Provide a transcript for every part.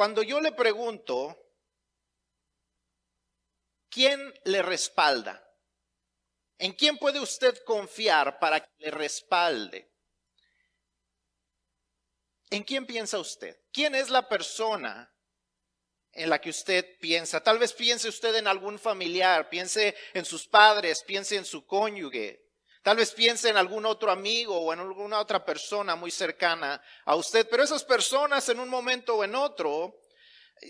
cuando yo le pregunto, ¿quién le respalda? ¿En quién puede usted confiar para que le respalde? ¿En quién piensa usted? ¿Quién es la persona en la que usted piensa? Tal vez piense usted en algún familiar, piense en sus padres, piense en su cónyuge, Tal vez piense en algún otro amigo o en alguna otra persona muy cercana a usted, pero esas personas en un momento o en otro,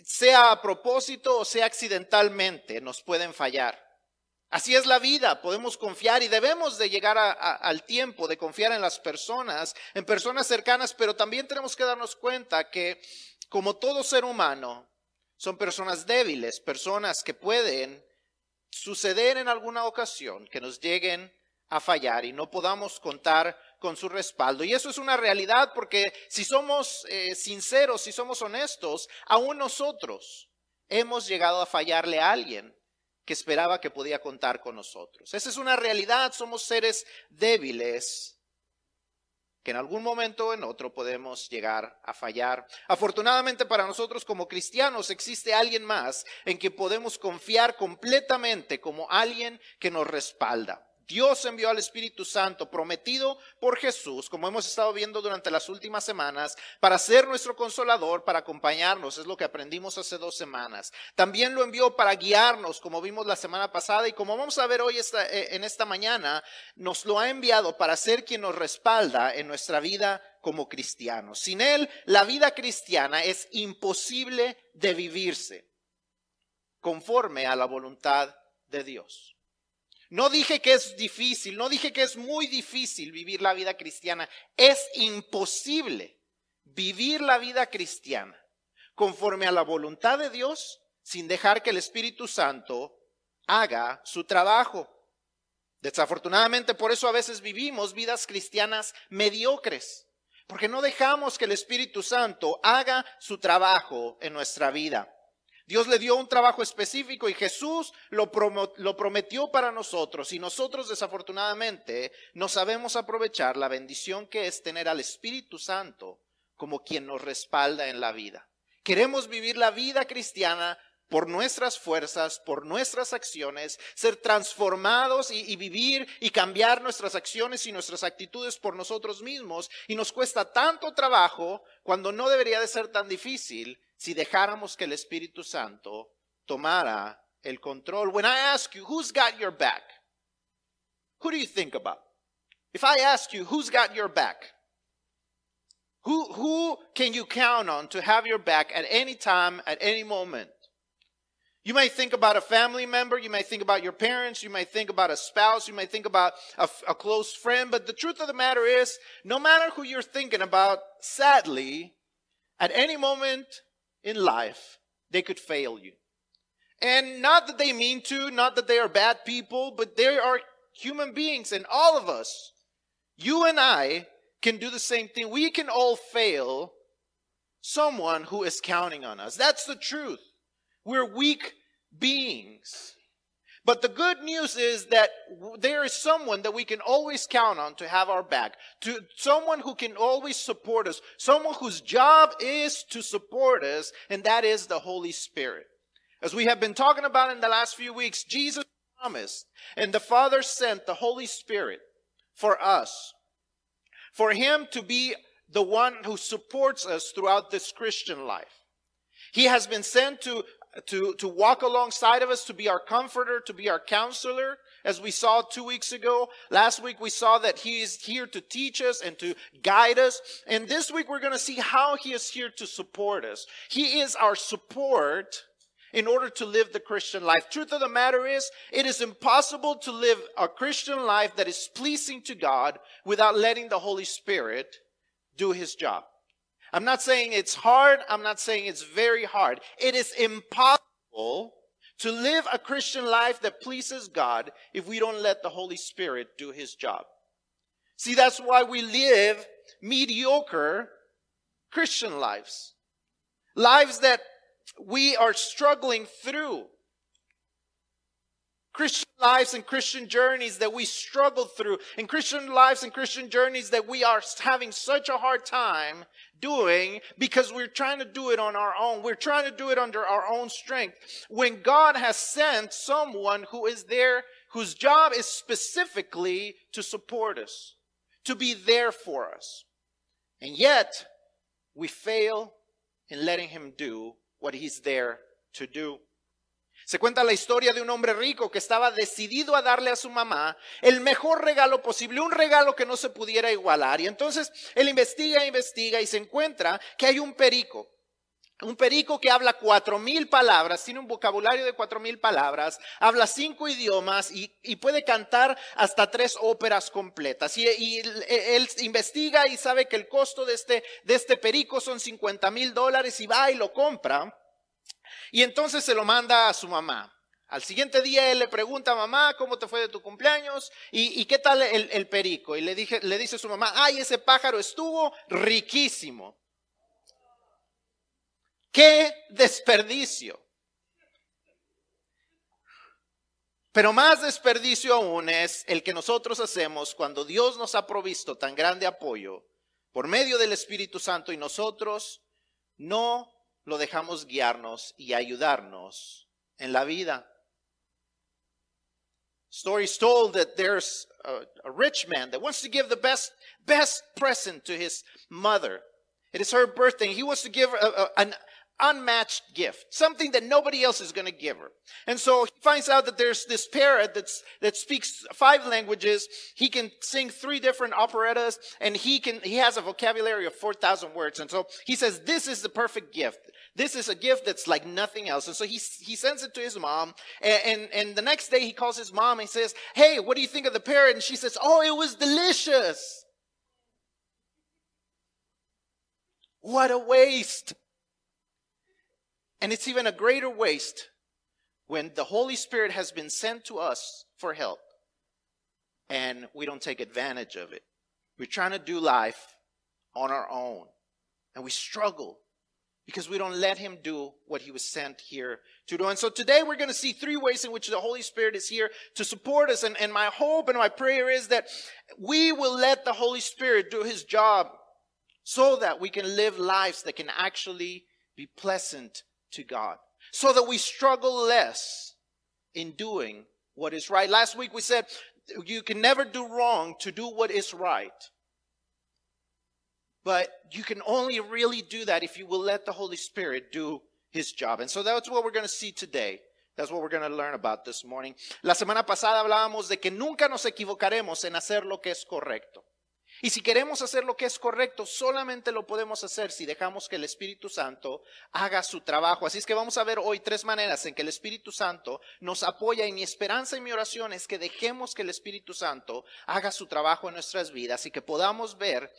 sea a propósito o sea accidentalmente, nos pueden fallar. Así es la vida, podemos confiar y debemos de llegar al tiempo de confiar en las personas, en personas cercanas, pero también tenemos que darnos cuenta que como todo ser humano, son personas débiles, personas que pueden suceder en alguna ocasión, que nos lleguen a fallar y no podamos contar con su respaldo. Y eso es una realidad porque si somos eh, sinceros, si somos honestos, aún nosotros hemos llegado a fallarle a alguien que esperaba que podía contar con nosotros. Esa es una realidad, somos seres débiles que en algún momento o en otro podemos llegar a fallar. Afortunadamente para nosotros como cristianos existe alguien más en que podemos confiar completamente como alguien que nos respalda. Dios envió al Espíritu Santo prometido por Jesús, como hemos estado viendo durante las últimas semanas, para ser nuestro consolador, para acompañarnos, es lo que aprendimos hace dos semanas. También lo envió para guiarnos, como vimos la semana pasada, y como vamos a ver hoy eh, en esta mañana, nos lo ha enviado para ser quien nos respalda en nuestra vida como cristianos. Sin Él, la vida cristiana es imposible de vivirse conforme a la voluntad de Dios. No dije que es difícil, no dije que es muy difícil vivir la vida cristiana. Es imposible vivir la vida cristiana conforme a la voluntad de Dios sin dejar que el Espíritu Santo haga su trabajo. Desafortunadamente por eso a veces vivimos vidas cristianas mediocres, porque no dejamos que el Espíritu Santo haga su trabajo en nuestra vida. Dios le dio un trabajo específico y Jesús lo, prometió para nosotros y nosotros desafortunadamente no sabemos aprovechar la bendición que es tener al Espíritu Santo como quien nos respalda en la vida. Queremos vivir la vida cristiana por nuestras fuerzas, por nuestras acciones, ser transformados y, y, vivir y cambiar nuestras acciones y nuestras actitudes por nosotros mismos. Y nos cuesta tanto trabajo cuando no debería de ser tan difícil si dejáramos que el Espíritu Santo tomara el control. When I ask you, who's got your back? Who do you think about? If I ask you, who's got your back? Who, who can you count on to have your back at any time, at any moment? You may think about a family member, you may think about your parents, you may think about a spouse, you may think about a, a close friend, but the truth of the matter is, no matter who you're thinking about, sadly, at any moment in life, they could fail you. And not that they mean to, not that they are bad people, but they are human beings, and all of us, you and I, can do the same thing. We can all fail someone who is counting on us. That's the truth. We're weak beings. But the good news is that there is someone that we can always count on to have our back, to someone who can always support us, someone whose job is to support us, and that is the Holy Spirit. As we have been talking about in the last few weeks, Jesus promised, and the Father sent the Holy Spirit for us, for Him to be the one who supports us throughout this Christian life. He has been sent to to, to walk alongside of us, to be our comforter, to be our counselor, as we saw two weeks ago. Last week we saw that he is here to teach us and to guide us. And this week we're going to see how he is here to support us. He is our support in order to live the Christian life. Truth of the matter is, it is impossible to live a Christian life that is pleasing to God without letting the Holy Spirit do his job. I'm not saying it's hard. I'm not saying it's very hard. It is impossible to live a Christian life that pleases God if we don't let the Holy Spirit do his job. See, that's why we live mediocre Christian lives. Lives that we are struggling through. Christian lives and Christian journeys that we struggle through, and Christian lives and Christian journeys that we are having such a hard time doing because we're trying to do it on our own. We're trying to do it under our own strength. When God has sent someone who is there, whose job is specifically to support us, to be there for us. And yet, we fail in letting him do what he's there to do. Se cuenta la historia de un hombre rico que estaba decidido a darle a su mamá el mejor regalo posible, un regalo que no se pudiera igualar. Y entonces él investiga, investiga y se encuentra que hay un perico. Un perico que habla cuatro mil palabras, tiene un vocabulario de cuatro mil palabras, habla cinco idiomas y, puede cantar hasta tres óperas completas. Y, él investiga y sabe que el costo de este, de este perico son 50 mil dólares y va y lo compra. Y entonces se lo manda a su mamá. Al siguiente día él le pregunta, mamá, ¿cómo te fue de tu cumpleaños? ¿Y, qué tal el, perico? Y le, le dice a su mamá, ay, ese pájaro estuvo riquísimo. ¡Qué desperdicio! Pero más desperdicio aún es el que nosotros hacemos cuando Dios nos ha provisto tan grande apoyo por medio del Espíritu Santo y nosotros no lo dejamos guiarnos y ayudarnos en la vida. Stories told that there's a, a, rich man that wants to give the best best present to his mother. It is her birthday. He wants to give a, a, an unmatched gift, something that nobody else is going to give her. And so he finds out that there's this parrot that's, that speaks five languages. He can sing three different operettas and he can, he has a vocabulary of 4,000 words. And so he says, this is the perfect gift. This is a gift that's like nothing else. And so he, he sends it to his mom. And, and, and the next day he calls his mom and says, Hey, what do you think of the parrot? And she says, Oh, it was delicious. What a waste. And it's even a greater waste when the Holy Spirit has been sent to us for help and we don't take advantage of it. We're trying to do life on our own and we struggle because we don't let him do what he was sent here to do. And so today we're going to see three ways in which the Holy Spirit is here to support us. And, and my hope and my prayer is that we will let the Holy Spirit do his job so that we can live lives that can actually be pleasant to God so that we struggle less in doing what is right. Last week we said you can never do wrong to do what is right. But you can only really do that if you will let the Holy Spirit do his job. And so that's what we're going to see today. That's what we're going to learn about this morning. La semana pasada hablábamos de que nunca nos equivocaremos en hacer lo que es correcto. Y si queremos hacer lo que es correcto, solamente lo podemos hacer si dejamos que el Espíritu Santo haga su trabajo. Así es que vamos a ver hoy tres maneras en que el Espíritu Santo nos apoya y mi esperanza y mi oración es que dejemos que el Espíritu Santo haga su trabajo en nuestras vidas y que podamos ver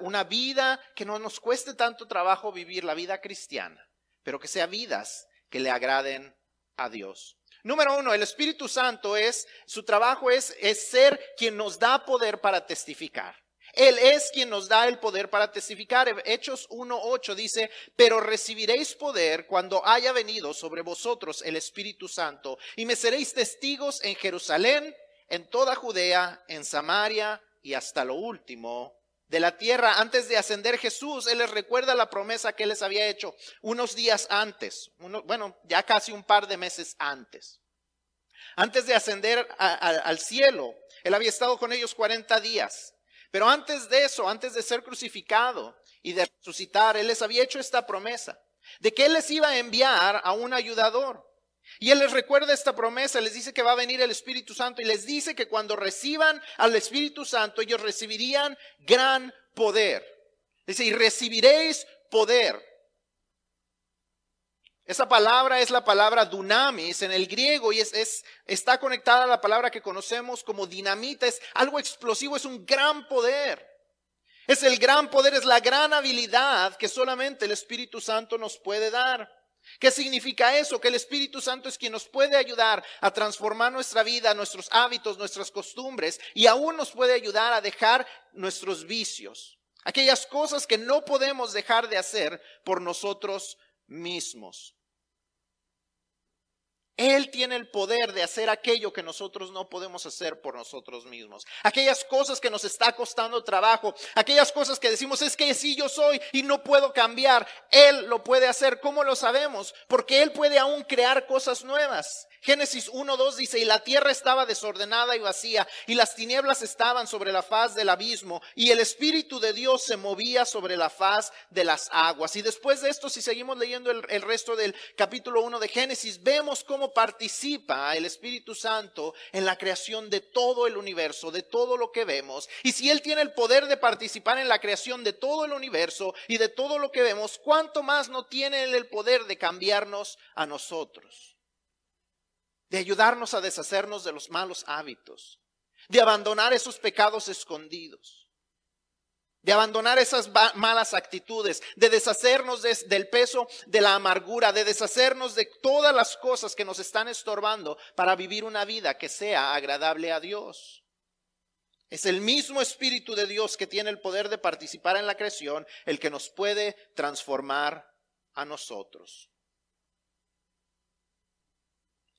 una vida que no nos cueste tanto trabajo vivir, la vida cristiana, pero que sea vidas que le agraden a Dios. Número uno, el Espíritu Santo es, su trabajo es, es ser quien nos da poder para testificar. Él es quien nos da el poder para testificar. Hechos 1.8 dice, pero recibiréis poder cuando haya venido sobre vosotros el Espíritu Santo y me seréis testigos en Jerusalén, en toda Judea, en Samaria y hasta lo último de la tierra. Antes de ascender Jesús, Él les recuerda la promesa que les había hecho unos días antes, bueno, ya casi un par de meses antes. Antes de ascender al cielo, Él había estado con ellos 40 días. Pero antes de eso, antes de ser crucificado y de resucitar, Él les había hecho esta promesa de que Él les iba a enviar a un ayudador. Y Él les recuerda esta promesa, les dice que va a venir el Espíritu Santo y les dice que cuando reciban al Espíritu Santo ellos recibirían gran poder. Dice, y recibiréis poder. Esa palabra es la palabra dunamis en el griego y es, es, está conectada a la palabra que conocemos como dinamita. Es algo explosivo, es un gran poder. Es el gran poder, es la gran habilidad que solamente el Espíritu Santo nos puede dar. ¿Qué significa eso? Que el Espíritu Santo es quien nos puede ayudar a transformar nuestra vida, nuestros hábitos, nuestras costumbres y aún nos puede ayudar a dejar nuestros vicios. Aquellas cosas que no podemos dejar de hacer por nosotros mismos. Él tiene el poder de hacer aquello que nosotros no podemos hacer por nosotros mismos. Aquellas cosas que nos está costando trabajo, aquellas cosas que decimos es que sí yo soy y no puedo cambiar. Él lo puede hacer. ¿Cómo lo sabemos? Porque Él puede aún crear cosas nuevas. Génesis 1.2 dice, y la tierra estaba desordenada y vacía, y las tinieblas estaban sobre la faz del abismo, y el Espíritu de Dios se movía sobre la faz de las aguas. Y después de esto, si seguimos leyendo el, el resto del capítulo 1 de Génesis, vemos cómo participa el Espíritu Santo en la creación de todo el universo, de todo lo que vemos. Y si Él tiene el poder de participar en la creación de todo el universo y de todo lo que vemos, ¿cuánto más no tiene Él el poder de cambiarnos a nosotros? de ayudarnos a deshacernos de los malos hábitos, de abandonar esos pecados escondidos, de abandonar esas malas actitudes, de deshacernos del peso de la amargura, de deshacernos de todas las cosas que nos están estorbando para vivir una vida que sea agradable a Dios. Es el mismo Espíritu de Dios que tiene el poder de participar en la creación, el que nos puede transformar a nosotros.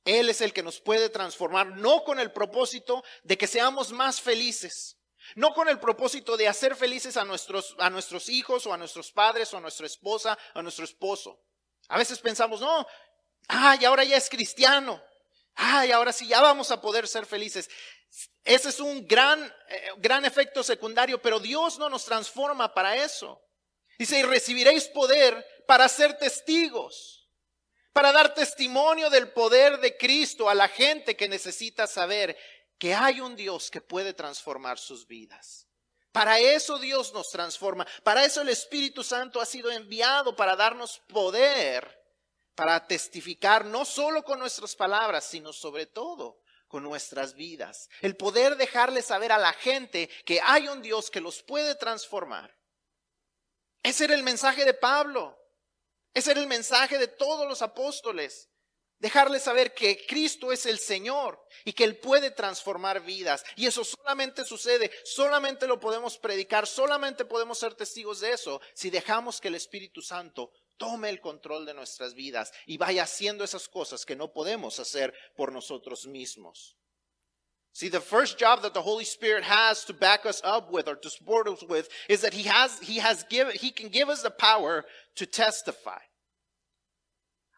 Él es el que nos puede transformar, no con el propósito de que seamos más felices, no con el propósito de hacer felices a nuestros, a nuestros hijos o a nuestros padres o a nuestra esposa o a nuestro esposo. A veces pensamos, no, ay, ahora ya es cristiano, ay, ahora sí, ya vamos a poder ser felices. Ese es un gran, eh, gran efecto secundario, pero Dios no nos transforma para eso. Dice, y recibiréis poder para ser testigos para dar testimonio del poder de Cristo a la gente que necesita saber que hay un Dios que puede transformar sus vidas. Para eso Dios nos transforma. Para eso el Espíritu Santo ha sido enviado para darnos poder, para testificar no solo con nuestras palabras, sino sobre todo con nuestras vidas. El poder dejarle saber a la gente que hay un Dios que los puede transformar. Ese era el mensaje de Pablo. Ese era el mensaje de todos los apóstoles. Dejarles saber que Cristo es el Señor y que Él puede transformar vidas. Y eso solamente sucede, solamente lo podemos predicar, solamente podemos ser testigos de eso si dejamos que el Espíritu Santo tome el control de nuestras vidas y vaya haciendo esas cosas que no podemos hacer por nosotros mismos. See, the first job that the Holy Spirit has to back us up with or to support us with is that He has, He has given, He can give us the power to testify.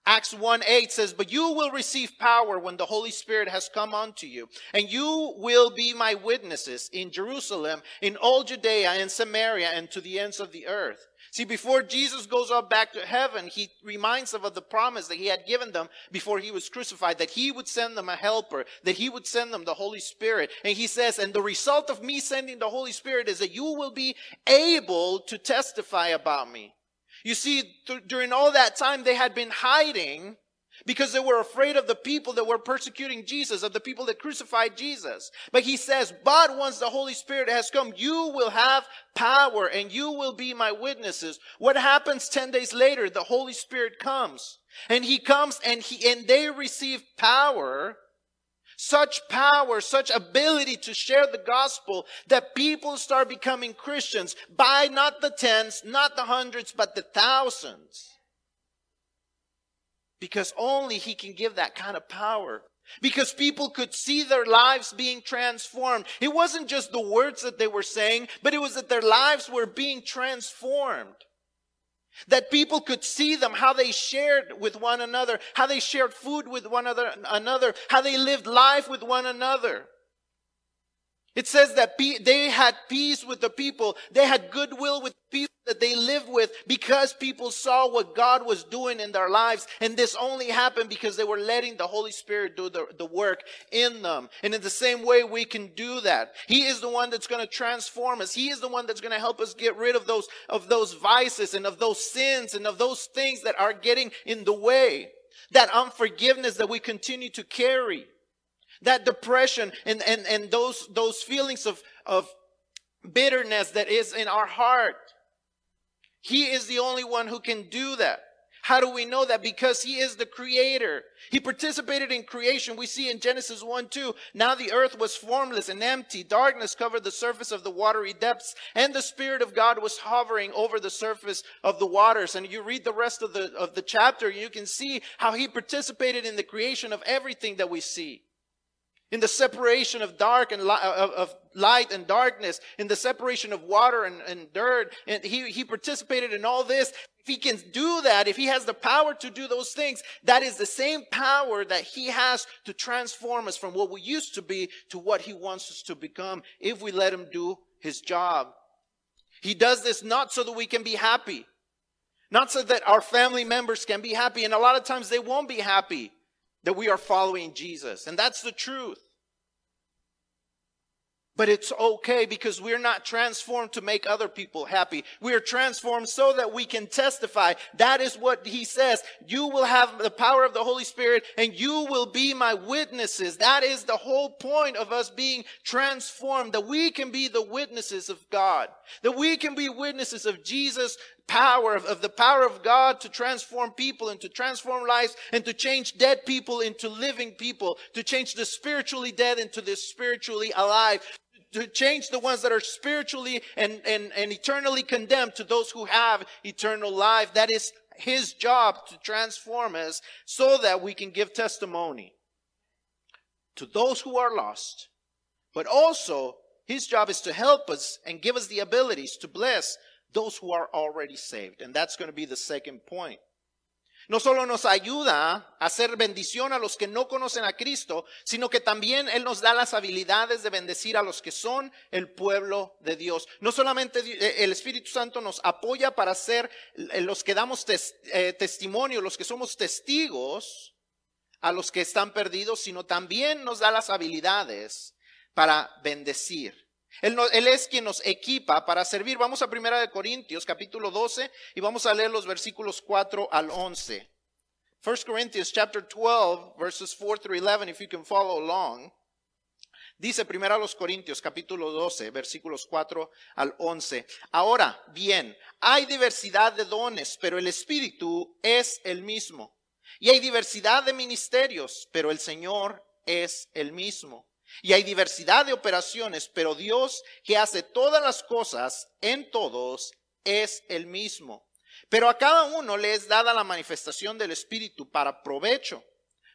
Acts 1 8 says, But you will receive power when the Holy Spirit has come unto you, and you will be my witnesses in Jerusalem, in all Judea and Samaria, and to the ends of the earth. See, before Jesus goes up back to heaven, he reminds them of the promise that he had given them before he was crucified, that he would send them a helper, that he would send them the Holy Spirit. And he says, and the result of me sending the Holy Spirit is that you will be able to testify about me. You see, th- during all that time, they had been hiding because they were afraid of the people that were persecuting Jesus, of the people that crucified Jesus. But he says, but once the Holy Spirit has come, you will have power and you will be my witnesses. What happens 10 days later? The Holy Spirit comes and he comes and he, and they receive power such power, such ability to share the gospel that people start becoming Christians by not the tens, not the hundreds, but the thousands because only He can give that kind of power. Because people could see their lives being transformed. It wasn't just the words that they were saying, but it was that their lives were being transformed. That people could see them, how they shared with one another, how they shared food with one another, how they lived life with one another. It says that they had peace with the people. They had goodwill with people that they lived with because people saw what God was doing in their lives. And this only happened because they were letting the Holy Spirit do the, the work in them. And in the same way, we can do that. He is the one that's going to transform us. He is the one that's going to help us get rid of those, of those vices and of those sins and of those things that are getting in the way. That unforgiveness that we continue to carry that depression and, and, and those, those feelings of, of bitterness that is in our heart. He is the only one who can do that. How do we know that? Because he is the creator. He participated in creation. We see in Genesis 1 2. Now the earth was formless and empty. Darkness covered the surface of the watery depths, and the Spirit of God was hovering over the surface of the waters. And you read the rest of the, of the chapter, you can see how he participated in the creation of everything that we see in the separation of dark and li- of, light and darkness, in the separation of water and, and dirt. And he, he participated in all this. If he can do that, if he has the power to do those things, that is the same power that he has to transform us from what we used to be to what he wants us to become if we let him do his job. He does this not so that we can be happy, not so that our family members can be happy. And a lot of times they won't be happy that we are following Jesus. And that's the truth. But it's okay because we're not transformed to make other people happy. We are transformed so that we can testify. That is what he says. You will have the power of the Holy Spirit and you will be my witnesses. That is the whole point of us being transformed, that we can be the witnesses of God, that we can be witnesses of Jesus power of, of, the power of God to transform people and to transform lives and to change dead people into living people, to change the spiritually dead into the spiritually alive, to change the ones that are spiritually and, and, and eternally condemned to those who have eternal life. That is his job to transform us so that we can give testimony to those who are lost. But also, his job is to help us and give us the abilities to bless those who are already saved. And that's going to be the second point. No solo nos ayuda a hacer bendición a los que no conocen a Cristo, sino que también Él nos da las habilidades de bendecir a los que son el pueblo de Dios. No solamente eh, el Espíritu Santo nos apoya para ser eh, los que damos eh, testimonio, los que somos testigos a los que están perdidos, sino también nos da las habilidades para bendecir. Él, es quien nos equipa para servir. Vamos a Primera de Corintios, capítulo 12, y vamos a leer los versículos 4 al 11. 1 Corinthians chapter 12, verses 4 through 11, if you can follow along. Dice primero los Corintios capítulo 12, versículos 4 al 11. Ahora, bien, hay diversidad de dones, pero el Espíritu es el mismo. Y hay diversidad de ministerios, pero el Señor es el mismo. Y hay diversidad de operaciones, pero Dios que hace todas las cosas en todos es el mismo. Pero a cada uno le es dada la manifestación del Espíritu para provecho,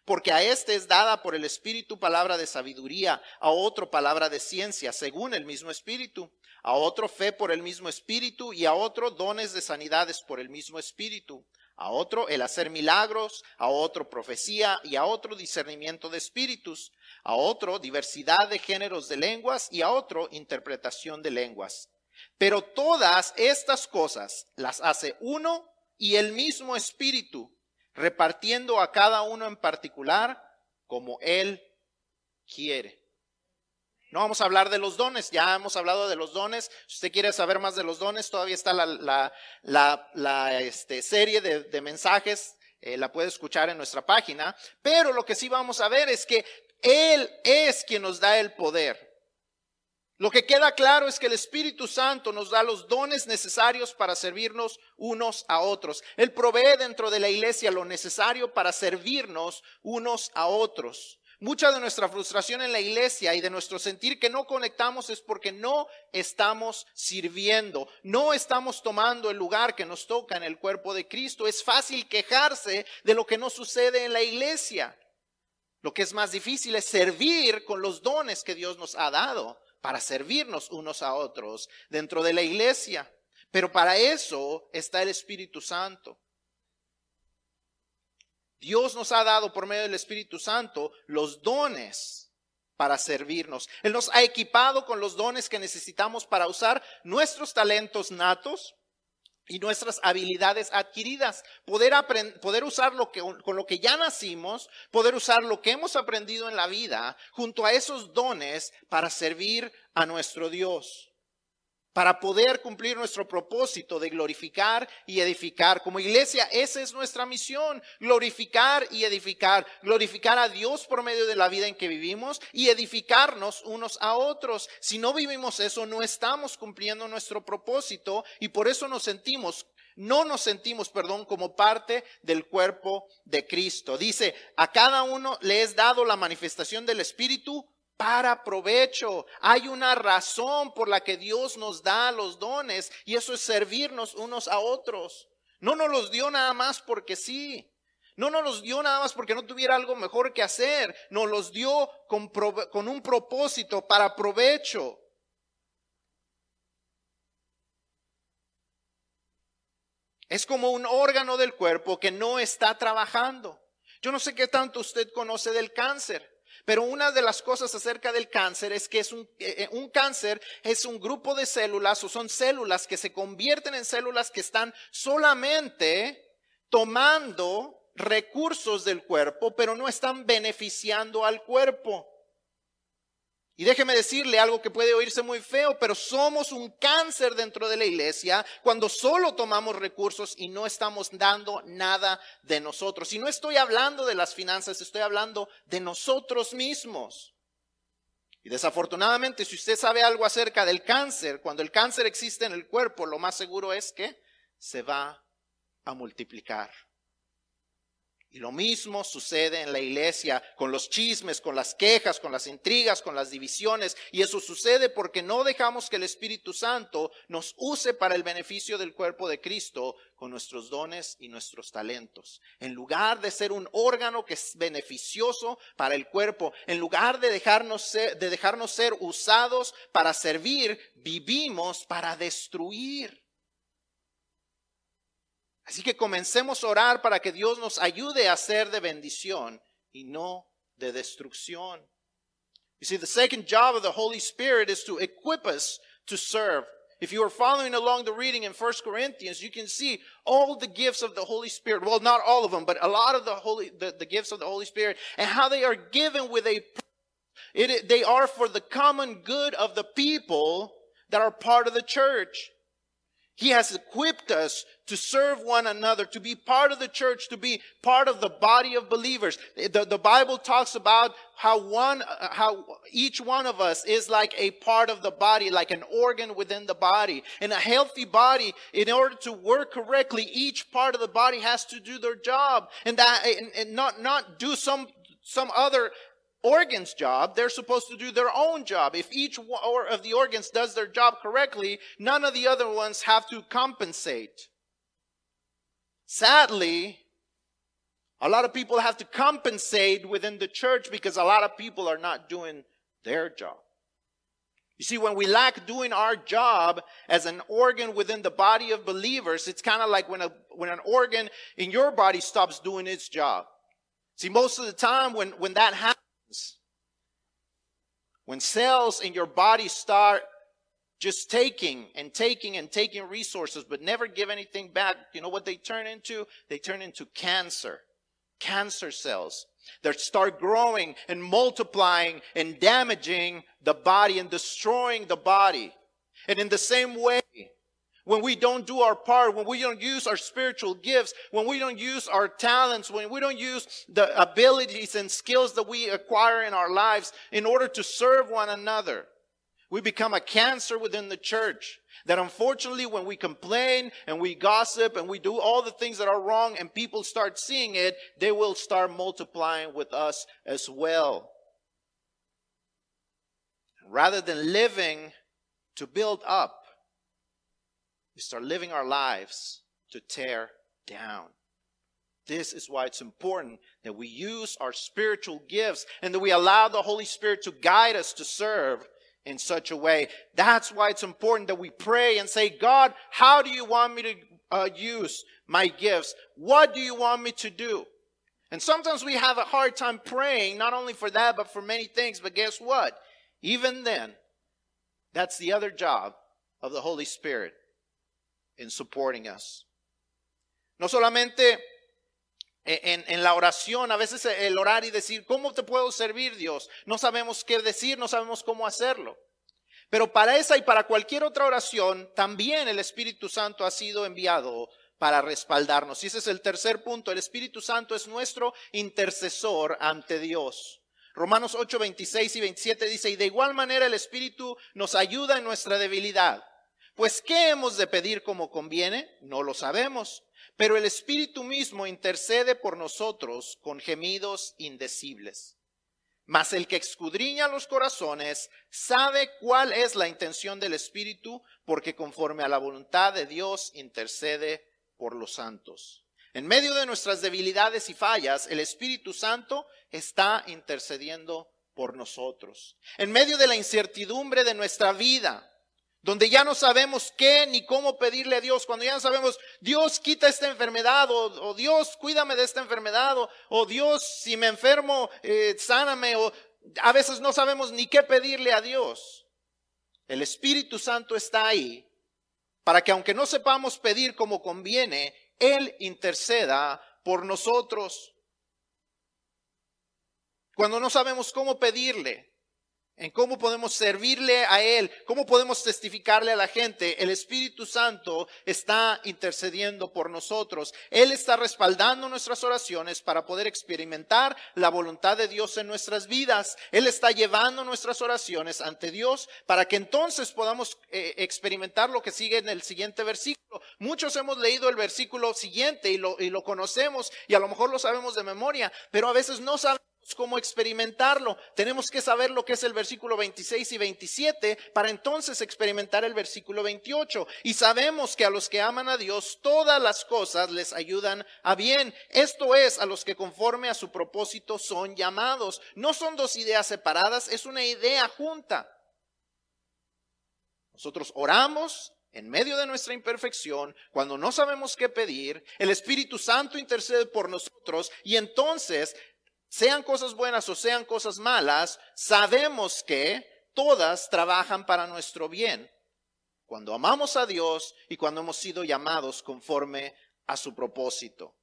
porque a este es dada por el Espíritu palabra de sabiduría, a otro palabra de ciencia, según el mismo Espíritu, a otro fe por el mismo Espíritu y a otro dones de sanidades por el mismo Espíritu a otro el hacer milagros, a otro profecía y a otro discernimiento de espíritus, a otro diversidad de géneros de lenguas y a otro interpretación de lenguas. Pero todas estas cosas las hace uno y el mismo espíritu, repartiendo a cada uno en particular como él quiere. No vamos a hablar de los dones, ya hemos hablado de los dones. Si usted quiere saber más de los dones, todavía está la, este, serie de, mensajes, eh, la puede escuchar en nuestra página. Pero lo que sí vamos a ver es que Él es quien nos da el poder. Lo que queda claro es que el Espíritu Santo nos da los dones necesarios para servirnos unos a otros. Él provee dentro de la iglesia lo necesario para servirnos unos a otros. Mucha de nuestra frustración en la iglesia y de nuestro sentir que no conectamos es porque no estamos sirviendo, no estamos tomando el lugar que nos toca en el cuerpo de Cristo. Es fácil quejarse de lo que no sucede en la iglesia. Lo que es más difícil es servir con los dones que Dios nos ha dado para servirnos unos a otros dentro de la iglesia. Pero para eso está el Espíritu Santo. Dios nos ha dado por medio del Espíritu Santo los dones para servirnos. Él nos ha equipado con los dones que necesitamos para usar nuestros talentos natos y nuestras habilidades adquiridas. Poder, poder usar lo que, con lo que ya nacimos, poder usar lo que hemos aprendido en la vida junto a esos dones para servir a nuestro Dios para poder cumplir nuestro propósito de glorificar y edificar. Como iglesia, esa es nuestra misión, glorificar y edificar, glorificar a Dios por medio de la vida en que vivimos y edificarnos unos a otros. Si no vivimos eso, no estamos cumpliendo nuestro propósito y por eso nos sentimos no nos sentimos, perdón, como parte del cuerpo de Cristo. Dice, a cada uno le es dado la manifestación del Espíritu para provecho. Hay una razón por la que Dios nos da los dones y eso es servirnos unos a otros. No nos los dio nada más porque sí. No nos los dio nada más porque no tuviera algo mejor que hacer. Nos los dio con, con un propósito para provecho. Es como un órgano del cuerpo que no está trabajando. Yo no sé qué tanto usted conoce del cáncer, pero una de las cosas acerca del cáncer es que es un, eh, un, cáncer es un grupo de células o son células que se convierten en células que están solamente tomando recursos del cuerpo, pero no están beneficiando al cuerpo. Y déjeme decirle algo que puede oírse muy feo, pero somos un cáncer dentro de la iglesia cuando solo tomamos recursos y no estamos dando nada de nosotros. Y no estoy hablando de las finanzas, estoy hablando de nosotros mismos. Y desafortunadamente, si usted sabe algo acerca del cáncer, cuando el cáncer existe en el cuerpo, lo más seguro es que se va a multiplicar. Y lo mismo sucede en la iglesia con los chismes, con las quejas, con las intrigas, con las divisiones. Y eso sucede porque no dejamos que el Espíritu Santo nos use para el beneficio del cuerpo de Cristo con nuestros dones y nuestros talentos. En lugar de ser un órgano que es beneficioso para el cuerpo, en lugar de dejarnos ser, de dejarnos ser usados para servir, vivimos para destruir. Así que comencemos a orar para que Dios nos ayude a ser de bendición y no de destrucción. You see, the second job of the Holy Spirit is to equip us to serve. If you are following along the reading in 1 Corinthians, you can see all the gifts of the Holy Spirit. Well, not all of them, but a lot of the holy, the, the gifts of the Holy Spirit and how they are given with a, it, they are for the common good of the people that are part of the church. He has equipped us to serve one another, to be part of the church, to be part of the body of believers. The, the Bible talks about how one, uh, how each one of us is like a part of the body, like an organ within the body. In a healthy body, in order to work correctly, each part of the body has to do their job and that, and, and not, not do some some other organ's job, they're supposed to do their own job. If each one of the organs does their job correctly, none of the other ones have to compensate. Sadly, a lot of people have to compensate within the church because a lot of people are not doing their job. You see, when we lack doing our job as an organ within the body of believers, it's kind of like when, a, when an organ in your body stops doing its job. See, most of the time when, when that happens, when cells in your body start just taking and taking and taking resources but never give anything back, you know what they turn into? They turn into cancer. Cancer cells that start growing and multiplying and damaging the body and destroying the body. And in the same way, when we don't do our part, when we don't use our spiritual gifts, when we don't use our talents, when we don't use the abilities and skills that we acquire in our lives in order to serve one another, we become a cancer within the church. That unfortunately, when we complain and we gossip and we do all the things that are wrong and people start seeing it, they will start multiplying with us as well. Rather than living to build up, we start living our lives to tear down. This is why it's important that we use our spiritual gifts and that we allow the Holy Spirit to guide us to serve in such a way. That's why it's important that we pray and say, God, how do you want me to uh, use my gifts? What do you want me to do? And sometimes we have a hard time praying, not only for that, but for many things. But guess what? Even then, that's the other job of the Holy Spirit in supporting us. No solamente en, en, la oración, a veces el orar y decir, ¿cómo te puedo servir Dios? No sabemos qué decir, no sabemos cómo hacerlo. Pero para esa y para cualquier otra oración, también el Espíritu Santo ha sido enviado para respaldarnos. Y ese es el tercer punto. El Espíritu Santo es nuestro intercesor ante Dios. Romanos 8, 26 y 27 dice, y de igual manera el Espíritu nos ayuda en nuestra debilidad Pues ¿qué hemos de pedir como conviene? No lo sabemos. Pero el Espíritu mismo intercede por nosotros con gemidos indecibles. Mas el que escudriña los corazones sabe cuál es la intención del Espíritu, porque conforme a la voluntad de Dios intercede por los santos. En medio de nuestras debilidades y fallas, el Espíritu Santo está intercediendo por nosotros. En medio de la incertidumbre de nuestra vida, donde ya no sabemos qué ni cómo pedirle a Dios, cuando ya no sabemos, Dios quita esta enfermedad, o, Dios cuídame de esta enfermedad, o, Dios si me enfermo, eh, sáname, o a veces no sabemos ni qué pedirle a Dios. El Espíritu Santo está ahí para que aunque no sepamos pedir como conviene, Él interceda por nosotros. Cuando no sabemos cómo pedirle, en cómo podemos servirle a Él, cómo podemos testificarle a la gente. El Espíritu Santo está intercediendo por nosotros. Él está respaldando nuestras oraciones para poder experimentar la voluntad de Dios en nuestras vidas. Él está llevando nuestras oraciones ante Dios para que entonces podamos eh, experimentar lo que sigue en el siguiente versículo. Muchos hemos leído el versículo siguiente y lo, y lo conocemos y a lo mejor lo sabemos de memoria, pero a veces no sabemos cómo experimentarlo. Tenemos que saber lo que es el versículo 26 y 27 para entonces experimentar el versículo 28. Y sabemos que a los que aman a Dios todas las cosas les ayudan a bien. Esto es a los que conforme a su propósito son llamados. No son dos ideas separadas, es una idea junta. Nosotros oramos en medio de nuestra imperfección, cuando no sabemos qué pedir, el Espíritu Santo intercede por nosotros y entonces sean cosas buenas o sean cosas malas, sabemos que todas trabajan para nuestro bien. Cuando amamos a Dios y cuando hemos sido llamados conforme a su propósito.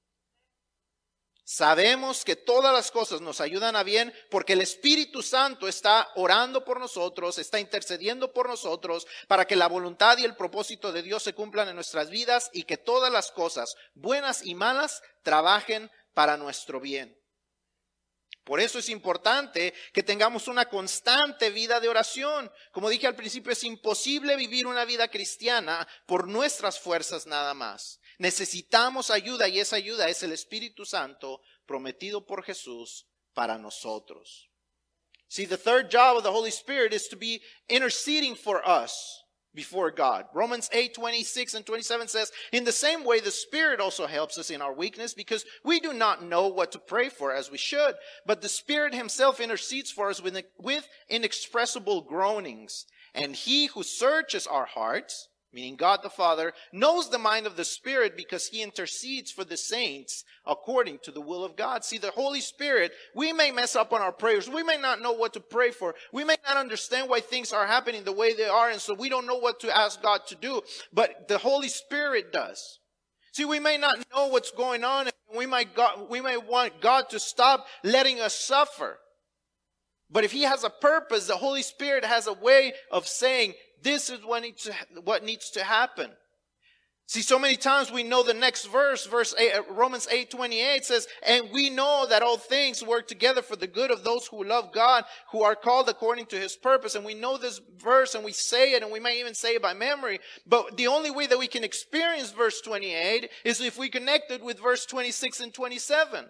Sabemos que todas las cosas nos ayudan a bien porque el Espíritu Santo está orando por nosotros, está intercediendo por nosotros para que la voluntad y el propósito de Dios se cumplan en nuestras vidas y que todas las cosas, buenas y malas, trabajen para nuestro bien. Por eso es importante que tengamos una constante vida de oración. Como dije al principio, es imposible vivir una vida cristiana por nuestras fuerzas nada más. Necesitamos ayuda y esa ayuda es el Espíritu Santo prometido por Jesús para nosotros. See, the third job of the Holy Spirit is to be interceding for us before God. Romans 8, 26 and 27 says, In the same way, the Spirit also helps us in our weakness because we do not know what to pray for as we should, but the Spirit Himself intercedes for us with, with inexpressible groanings. And He who searches our hearts meaning God the Father, knows the mind of the Spirit because he intercedes for the saints according to the will of God. See, the Holy Spirit, we may mess up on our prayers. We may not know what to pray for. We may not understand why things are happening the way they are, and so we don't know what to ask God to do, but the Holy Spirit does. See, we may not know what's going on, and we might, God, we may want God to stop letting us suffer. But if he has a purpose, the Holy Spirit has a way of saying, this is what needs to, what needs to happen. See, so many times we know the next verse, verse 8, uh, Romans 8, 28 says, and we know that all things work together for the good of those who love God, who are called according to his purpose. And we know this verse and we say it and we may even say it by memory. But the only way that we can experience verse 28 is if we connect it with verse 26 and 27.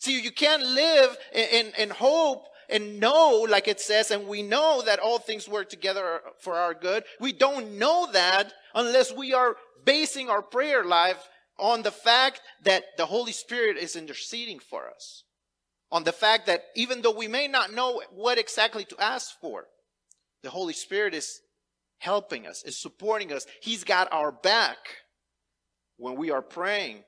See, you can't live in, in, in hope and know, like it says, and we know that all things work together for our good. We don't know that unless we are basing our prayer life on the fact that the Holy Spirit is interceding for us. On the fact that even though we may not know what exactly to ask for, the Holy Spirit is helping us, is supporting us. He's got our back when we are praying.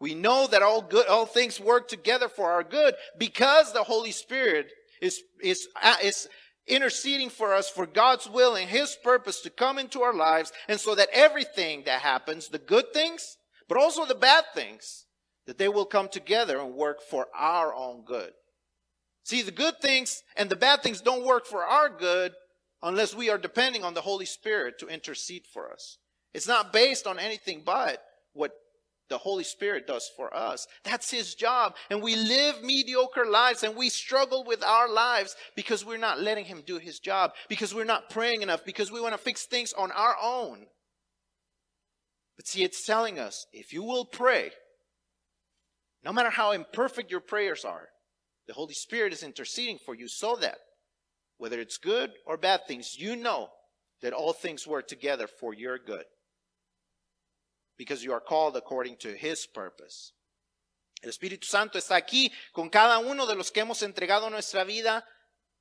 We know that all good, all things work together for our good because the Holy Spirit is, is, uh, is interceding for us for God's will and His purpose to come into our lives. And so that everything that happens, the good things, but also the bad things, that they will come together and work for our own good. See, the good things and the bad things don't work for our good unless we are depending on the Holy Spirit to intercede for us. It's not based on anything but what the Holy Spirit does for us. That's His job. And we live mediocre lives and we struggle with our lives because we're not letting Him do His job, because we're not praying enough, because we want to fix things on our own. But see, it's telling us if you will pray, no matter how imperfect your prayers are, the Holy Spirit is interceding for you so that whether it's good or bad things, you know that all things work together for your good because you are called according to his purpose. El Espíritu Santo está aquí con cada uno de los que hemos entregado nuestra vida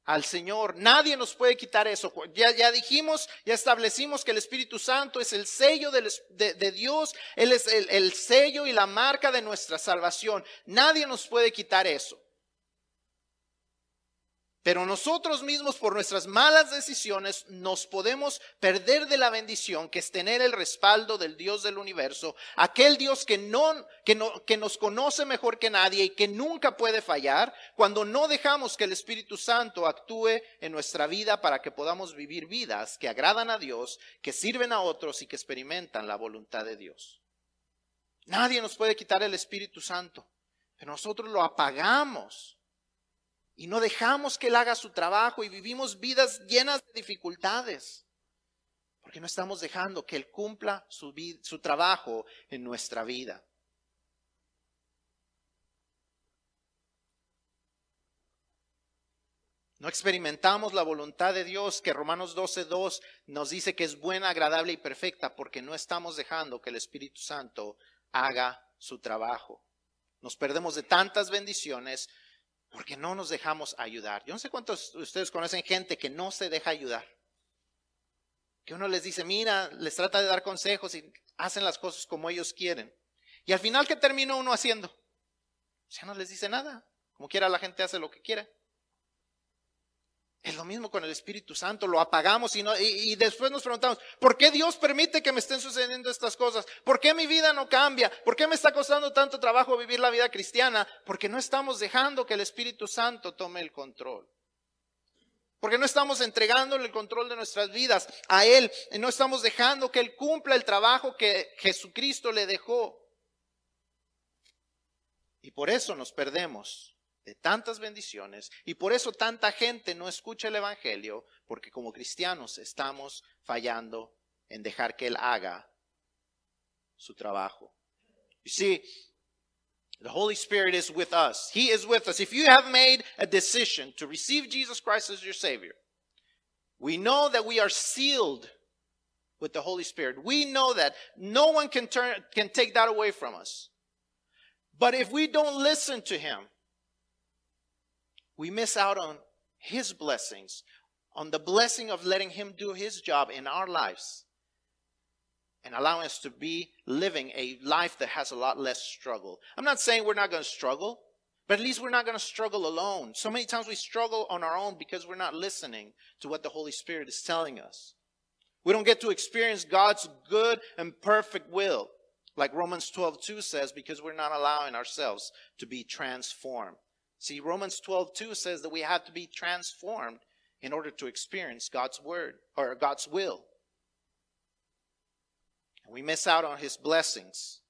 al Señor. Nadie nos puede quitar eso. Ya, dijimos, ya establecimos que el Espíritu Santo es el sello de, Dios, Él es el sello y la marca de nuestra salvación. Nadie nos puede quitar eso. Pero nosotros mismos por nuestras malas decisiones nos podemos perder de la bendición que es tener el respaldo del Dios del universo, aquel Dios que no, que no, que nos conoce mejor que nadie y que nunca puede fallar, cuando no dejamos que el Espíritu Santo actúe en nuestra vida para que podamos vivir vidas que agradan a Dios, que sirven a otros y que experimentan la voluntad de Dios. Nadie nos puede quitar el Espíritu Santo, pero nosotros lo apagamos y no dejamos que Él haga su trabajo y vivimos vidas llenas de dificultades. Porque no estamos dejando que Él cumpla su, su trabajo en nuestra vida. No experimentamos la voluntad de Dios que Romanos 12.2 nos dice que es buena, agradable y perfecta porque no estamos dejando que el Espíritu Santo haga su trabajo. Nos perdemos de tantas bendiciones porque no nos dejamos ayudar. Yo no sé cuántos de ustedes conocen gente que no se deja ayudar. Que uno les dice, mira, les trata de dar consejos y hacen las cosas como ellos quieren. Y al final, ¿qué termina uno haciendo? Ya no les dice nada. Como quiera, la gente hace lo que quiere. Es lo mismo con el Espíritu Santo, lo apagamos y, después nos preguntamos, ¿por qué Dios permite que me estén sucediendo estas cosas? ¿Por qué mi vida no cambia? ¿Por qué me está costando tanto trabajo vivir la vida cristiana? Porque no estamos dejando que el Espíritu Santo tome el control. Porque no estamos entregándole el control de nuestras vidas a Él. Y no estamos dejando que Él cumpla el trabajo que Jesucristo le dejó. Y por eso nos perdemos de tantas bendiciones y por eso tanta gente no escucha el Evangelio, porque como cristianos estamos fallando en dejar que Él haga su trabajo. You see, the Holy Spirit is with us. He is with us. If you have made a decision to receive Jesus Christ as your Savior, we know that we are sealed with the Holy Spirit. We know that no one can turn, can take that away from us. But if we don't listen to Him, we miss out on His blessings, on the blessing of letting Him do His job in our lives and allowing us to be living a life that has a lot less struggle. I'm not saying we're not going to struggle, but at least we're not going to struggle alone. So many times we struggle on our own because we're not listening to what the Holy Spirit is telling us. We don't get to experience God's good and perfect will, like Romans 12 2 says, because we're not allowing ourselves to be transformed. See, Romans 12, 2 says that we have to be transformed in order to experience God's word or God's will. And we miss out on his blessings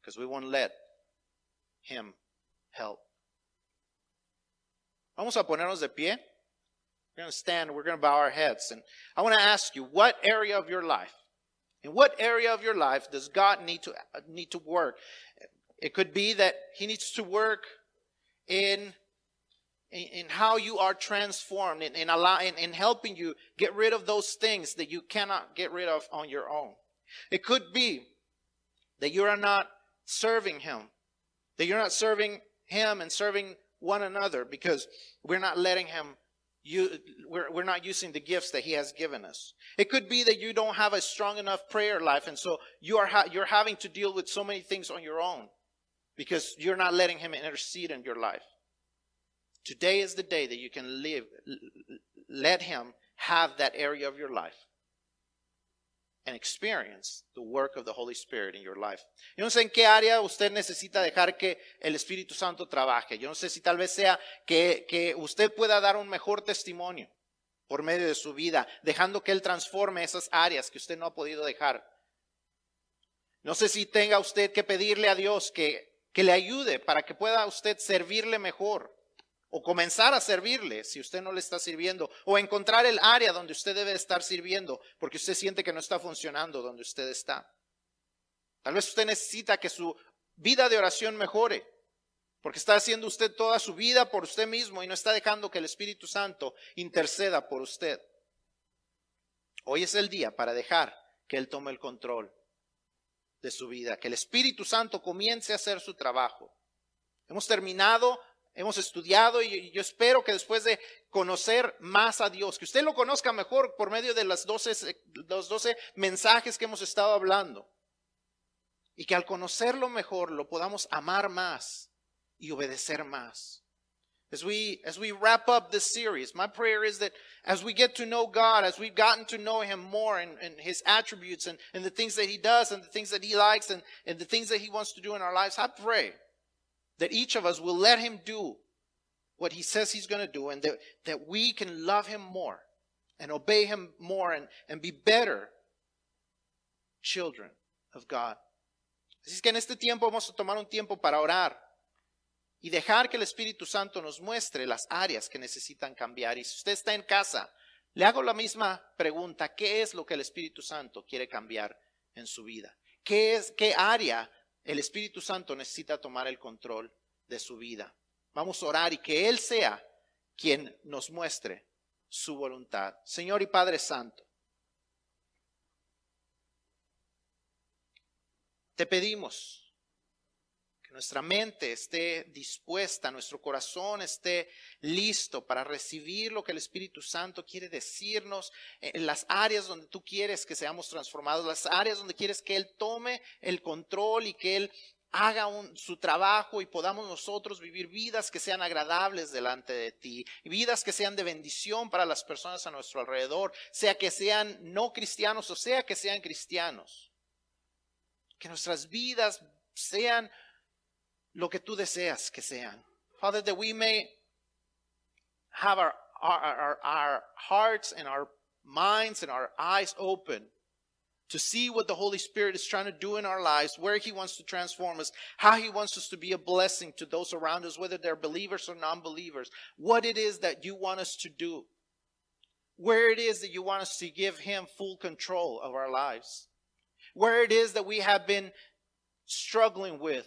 because we won't let him help. Vamos a ponernos de pie. We're going to stand, we're going to bow our heads. And I want to ask you, what area of your life, in what area of your life does God need to, need to work? It could be that he needs to work in in, how you are transformed in, in, allow, in, in helping you get rid of those things that you cannot get rid of on your own. It could be that you are not serving Him, that you're not serving Him and serving one another because we're not letting Him. You, we're, we're not using the gifts that He has given us. It could be that you don't have a strong enough prayer life, and so you are ha- you're having to deal with so many things on your own because you're not letting Him intercede in your life. Today is the day that you can live, let Him have that area of your life and experience the work of the Holy Spirit in your life. Yo no sé en qué área usted necesita dejar que el Espíritu Santo trabaje. Yo no sé si tal vez sea que, que usted pueda dar un mejor testimonio por medio de su vida, dejando que Él transforme esas áreas que usted no ha podido dejar. No sé si tenga usted que pedirle a Dios que, que le ayude para que pueda usted servirle mejor o comenzar a servirle si usted no le está sirviendo o encontrar el área donde usted debe estar sirviendo porque usted siente que no está funcionando donde usted está. Tal vez usted necesita que su vida de oración mejore porque está haciendo usted toda su vida por usted mismo y no está dejando que el Espíritu Santo interceda por usted. Hoy es el día para dejar que Él tome el control de su vida, que el Espíritu Santo comience a hacer su trabajo. Hemos terminado, hemos estudiado y yo espero que después de conocer más a Dios, que usted lo conozca mejor por medio de las los 12 mensajes que hemos estado hablando. Y que al conocerlo mejor lo podamos amar más y obedecer más. As we, as we wrap up this series, my prayer is that as we get to know God, as we've gotten to know Him more and, and His attributes and, and the things that He does and the things that He likes and, and the things that He wants to do in our lives, I pray that each of us will let Him do what He says He's going to do and that, that we can love Him more and obey Him more and, and be better children of God. Así es que en este tiempo vamos a tomar un tiempo para orar. Y dejar que el Espíritu Santo nos muestre las áreas que necesitan cambiar. Y si usted está en casa, le hago la misma pregunta, ¿qué es lo que el Espíritu Santo quiere cambiar en su vida? ¿Qué es qué área el Espíritu Santo necesita tomar el control de su vida? Vamos a orar y que él sea quien nos muestre su voluntad. Señor y Padre Santo, te pedimos nuestra mente esté dispuesta, nuestro corazón esté listo para recibir lo que el Espíritu Santo quiere decirnos en las áreas donde tú quieres que seamos transformados, las áreas donde quieres que Él tome el control y que Él haga su trabajo y podamos nosotros vivir vidas que sean agradables delante de ti, vidas que sean de bendición para las personas a nuestro alrededor, sea que sean no cristianos o sea que sean cristianos. Que nuestras vidas sean lo que tú deseas que sean. Father, that we may have our, our, our, our hearts and our minds and our eyes open to see what the Holy Spirit is trying to do in our lives, where He wants to transform us, how He wants us to be a blessing to those around us, whether they're believers or non believers, what it is that you want us to do, where it is that you want us to give Him full control of our lives, where it is that we have been struggling with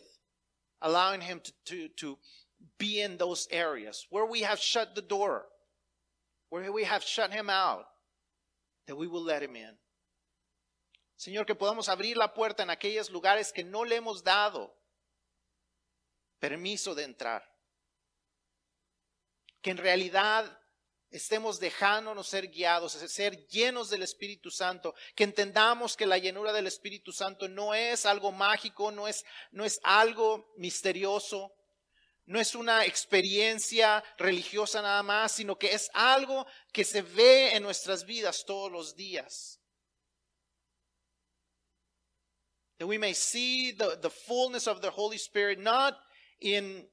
allowing Him to, to, to be in those areas where we have shut the door, where we have shut Him out, that we will let Him in. Señor, que podamos abrir la puerta en aquellos lugares que no le hemos dado permiso de entrar. Que en realidad estemos dejándonos ser guiados, ser llenos del Espíritu Santo, que entendamos que la llenura del Espíritu Santo no es algo mágico, no es, no es algo misterioso, no es una experiencia religiosa nada más, sino que es algo que se ve en nuestras vidas todos los días. That we may see the, the fullness of the Holy Spirit, not in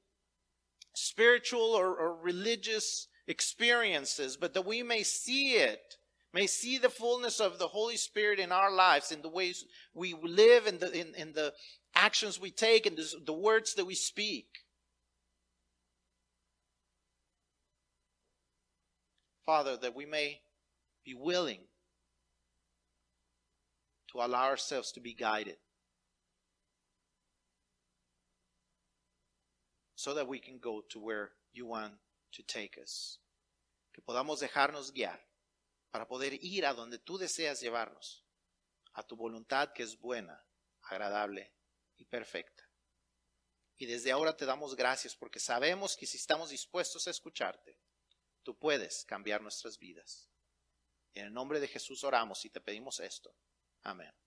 spiritual or, or religious experiences, but that we may see it, may see the fullness of the Holy Spirit in our lives, in the ways we live, in the, in, in the actions we take, and the, the words that we speak. Father, that we may be willing to allow ourselves to be guided so that we can go to where you want to take us. Que podamos dejarnos guiar para poder ir a donde tú deseas llevarnos, a tu voluntad que es buena, agradable y perfecta. Y desde ahora te damos gracias porque sabemos que si estamos dispuestos a escucharte, tú puedes cambiar nuestras vidas. En el nombre de Jesús oramos y te pedimos esto. Amén.